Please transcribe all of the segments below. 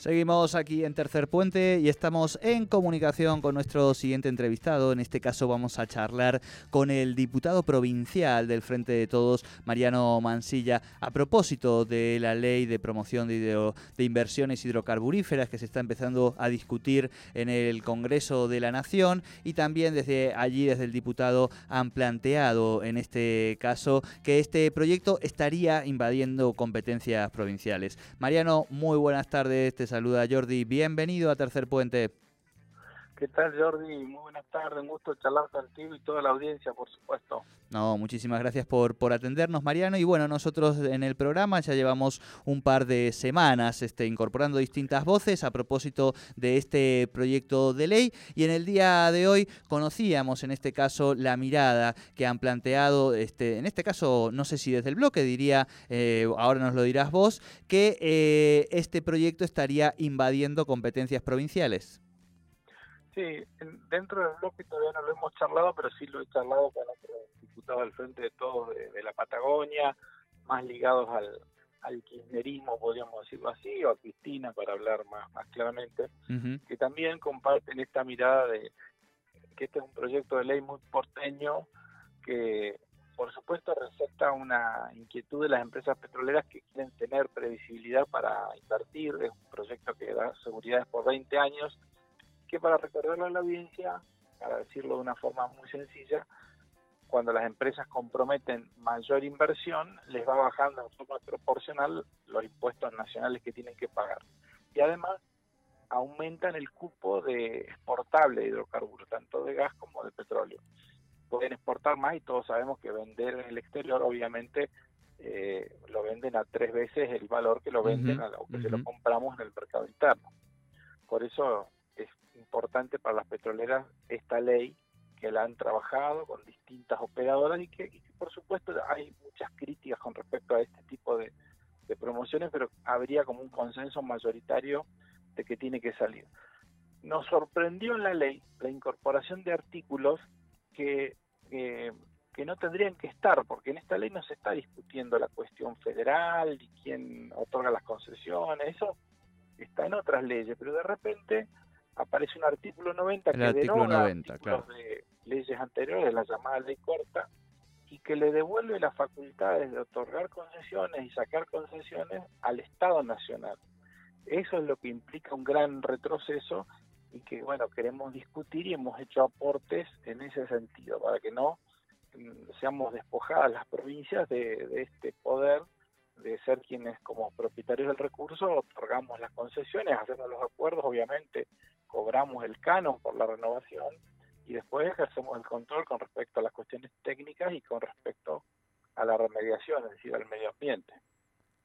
Seguimos aquí en Tercer Puente y estamos en comunicación con nuestro siguiente entrevistado. En este caso vamos a charlar con el diputado provincial del Frente de Todos, Mariano Mansilla, a propósito de la ley de promoción de, inversiones hidrocarburíferas que se está empezando a discutir en el Congreso de la Nación y también desde allí, desde el diputado, han planteado en este caso que este proyecto estaría invadiendo competencias provinciales. Mariano, muy buenas tardes saluda Jordi. Bienvenido a Tercer Puente. ¿Qué tal Jordi? Muy buenas tardes, un gusto charlar contigo y toda la audiencia, por supuesto. No, muchísimas gracias por, por atendernos, Mariano. Y bueno, nosotros en el programa ya llevamos un par de semanas este, incorporando distintas voces a propósito de este proyecto de ley. Y en el día de hoy conocíamos en este caso la mirada que han planteado, este, en este caso, no sé si desde el bloque, diría, eh, ahora nos lo dirás vos, que eh, este proyecto estaría invadiendo competencias provinciales. Sí, dentro del bloque todavía no lo hemos charlado, pero sí lo he charlado con otros diputados del Frente de Todos de, la Patagonia, más ligados al, al kirchnerismo, podríamos decirlo así, o a Cristina, para hablar más, más claramente, que también comparten esta mirada de que este es un proyecto de ley muy porteño que, por supuesto, receta una inquietud de las empresas petroleras que quieren tener previsibilidad para invertir. Es un proyecto que da seguridad por 20 años que para recordarlo a la audiencia, para decirlo de una forma muy sencilla, cuando las empresas comprometen mayor inversión, les va bajando en forma proporcional los impuestos nacionales que tienen que pagar. Y además aumentan el cupo de exportable de hidrocarburos, tanto de gas como de petróleo. Pueden exportar más y todos sabemos que vender en el exterior obviamente eh, lo venden a tres veces el valor que lo venden a lo que se lo compramos en el mercado interno. Por eso es importante para las petroleras esta ley que la han trabajado con distintas operadoras y que, por supuesto hay muchas críticas con respecto a este tipo de, promociones, pero habría como un consenso mayoritario de que tiene que salir. Nos sorprendió en la ley la incorporación de artículos que, que no tendrían que estar, porque en esta ley no se está discutiendo la cuestión federal y quién otorga las concesiones, eso está en otras leyes, pero de repente aparece un artículo 90 que artículo 90, de leyes anteriores, la llamada ley corta, y que le devuelve las facultades de otorgar concesiones y sacar concesiones al Estado Nacional. Eso es lo que implica un gran retroceso y que, bueno, queremos discutir y hemos hecho aportes en ese sentido, para que no mm, seamos despojadas las provincias de, de este poder de ser quienes como propietarios del recurso otorgamos las concesiones, hacemos los acuerdos, obviamente cobramos el canon por la renovación y después ejercemos el control con respecto a las cuestiones técnicas y con respecto a la remediación, es decir, al medio ambiente.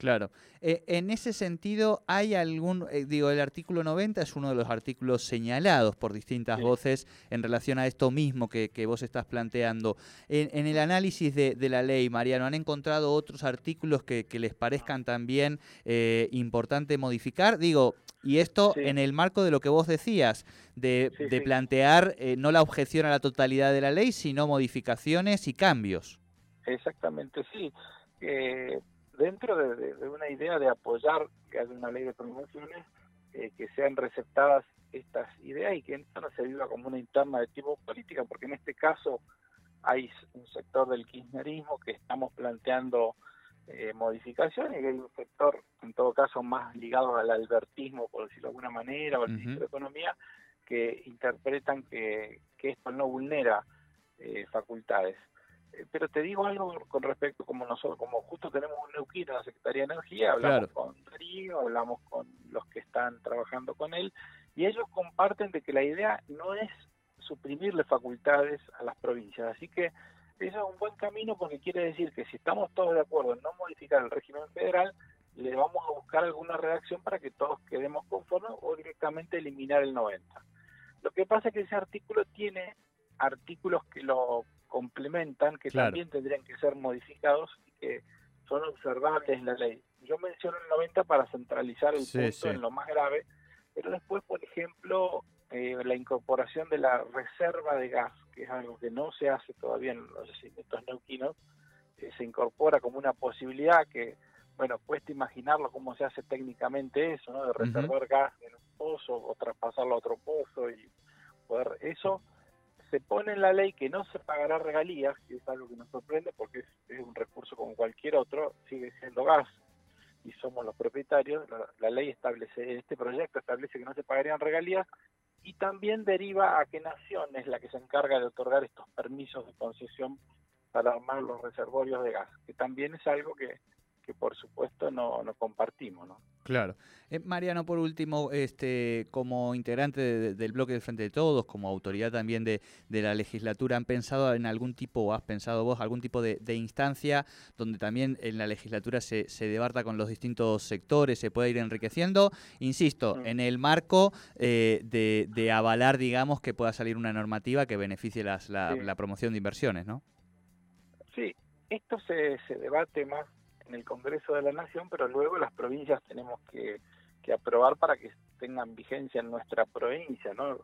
Claro. Eh, en ese sentido, ¿hay algún, eh, digo, el artículo 90 es uno de los artículos señalados por distintas voces en relación a esto mismo que, vos estás planteando. En, el análisis de, la ley, Mariano, ¿han encontrado otros artículos que, les parezcan también eh, importante modificar? Digo, y esto en el marco de lo que vos decías, de, plantear eh, no la objeción a la totalidad de la ley, sino modificaciones y cambios. Exactamente, sí. dentro de, una idea de apoyar que haya una ley de promociones, eh, que sean receptadas estas ideas y que no se viva como una interna de tipo política, porque en este caso hay un sector del kirchnerismo que estamos planteando eh, modificaciones y hay un sector, en todo caso, más ligado al albertismo, por decirlo de alguna manera, o al ministro de Economía, que interpretan que, esto no vulnera eh, facultades. Eh, pero te digo algo con respecto, como nosotros, como justo tenemos un Neuquén en la Secretaría de Energía, hablamos con Darío, hablamos con los que están trabajando con él, y ellos comparten de que la idea no es suprimirle facultades a las provincias. Así que eso es un buen camino porque quiere decir que si estamos todos de acuerdo en no modificar el régimen federal, le vamos a buscar alguna redacción para que todos quedemos conformes o directamente eliminar el 90. Lo que pasa es que ese artículo tiene artículos que lo complementan, que también tendrían que ser modificados y que son observables en la ley. yo menciono el 90 para centralizar el punto en lo más grave, pero después, por ejemplo, eh, la incorporación de la reserva de gas, que es algo que no se hace todavía en los yacimientos neuquinos, eh, se incorpora como una posibilidad que, bueno, cuesta imaginarlo cómo se hace técnicamente eso, ¿no? De reservar gas en un pozo o traspasarlo a otro pozo y poder eso se pone en la ley que no se pagará regalías, que es algo que nos sorprende porque es, un recurso como cualquier otro, sigue siendo gas y somos los propietarios. La, ley establece, este proyecto establece que no se pagarían regalías y también deriva a que Nación es la que se encarga de otorgar estos permisos de concesión para armar los reservorios de gas, que también es algo que, que por supuesto no, no compartimos. ¿no? Claro. Eh, Mariano, por último, este, como integrante del bloque de Frente de Todos, como autoridad también de, la legislatura, ¿han pensado en algún tipo, o has pensado vos, algún tipo de, instancia donde también en la legislatura se, se, debarta con los distintos sectores, se pueda ir enriqueciendo? Insisto, mm. en el marco eh, de, avalar, digamos, que pueda salir una normativa que beneficie la, la, promoción de inversiones, ¿no? Sí, esto se, se debate más en el Congreso de la Nación, pero luego las provincias tenemos que, aprobar para que tengan vigencia en nuestra provincia, ¿no?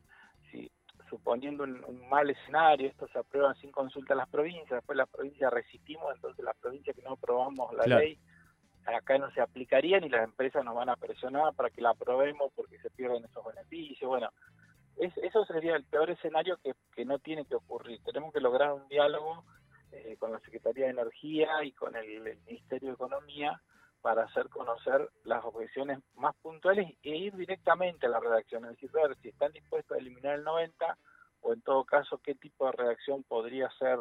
Si suponiendo un, mal escenario, esto se aprueba sin consulta a las provincias, después las provincias resistimos, entonces las provincias que no aprobamos la ley, acá no se aplicarían y las empresas nos van a presionar para que la aprobemos porque se pierden esos beneficios. Bueno, eso sería el peor escenario que, que no tiene que ocurrir. Tenemos que lograr un diálogo eh, con la Secretaría de Energía y con el, Ministerio de Economía para hacer conocer las objeciones más puntuales e ir directamente a la redacción, es decir, ver si están dispuestos a eliminar el 90 o en todo caso qué tipo de redacción podría ser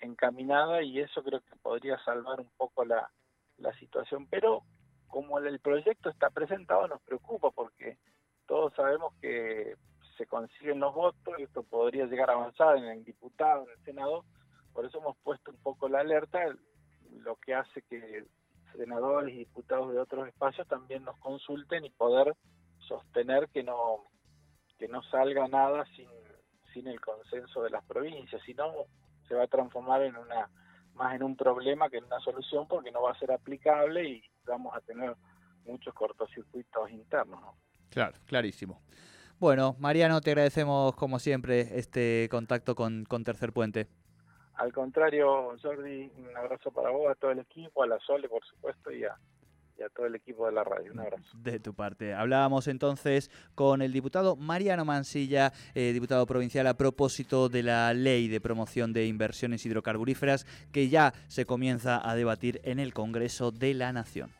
encaminada y eso creo que podría salvar un poco la, la situación. Pero como el proyecto está presentado nos preocupa porque todos sabemos que se consiguen los votos y esto podría llegar a avanzar en el diputado, en el senado, por eso hemos puesto un poco la alerta, lo que hace que senadores y diputados de otros espacios también nos consulten y poder sostener que no que no salga nada sin, sin el consenso de las provincias, si no se va a transformar en una más en un problema que en una solución porque no va a ser aplicable y vamos a tener muchos cortocircuitos internos. Claro, clarísimo. Bueno, Mariano, te agradecemos como siempre este contacto con, con Tercer Puente. Al contrario, Jordi, un abrazo para vos, a todo el equipo, a la Sole, por supuesto, y a, todo el equipo de la radio. Un abrazo. De tu parte. Hablábamos entonces con el diputado Mariano Mansilla, eh, diputado provincial, a propósito de la ley de promoción de inversiones hidrocarburíferas que ya se comienza a debatir en el Congreso de la Nación.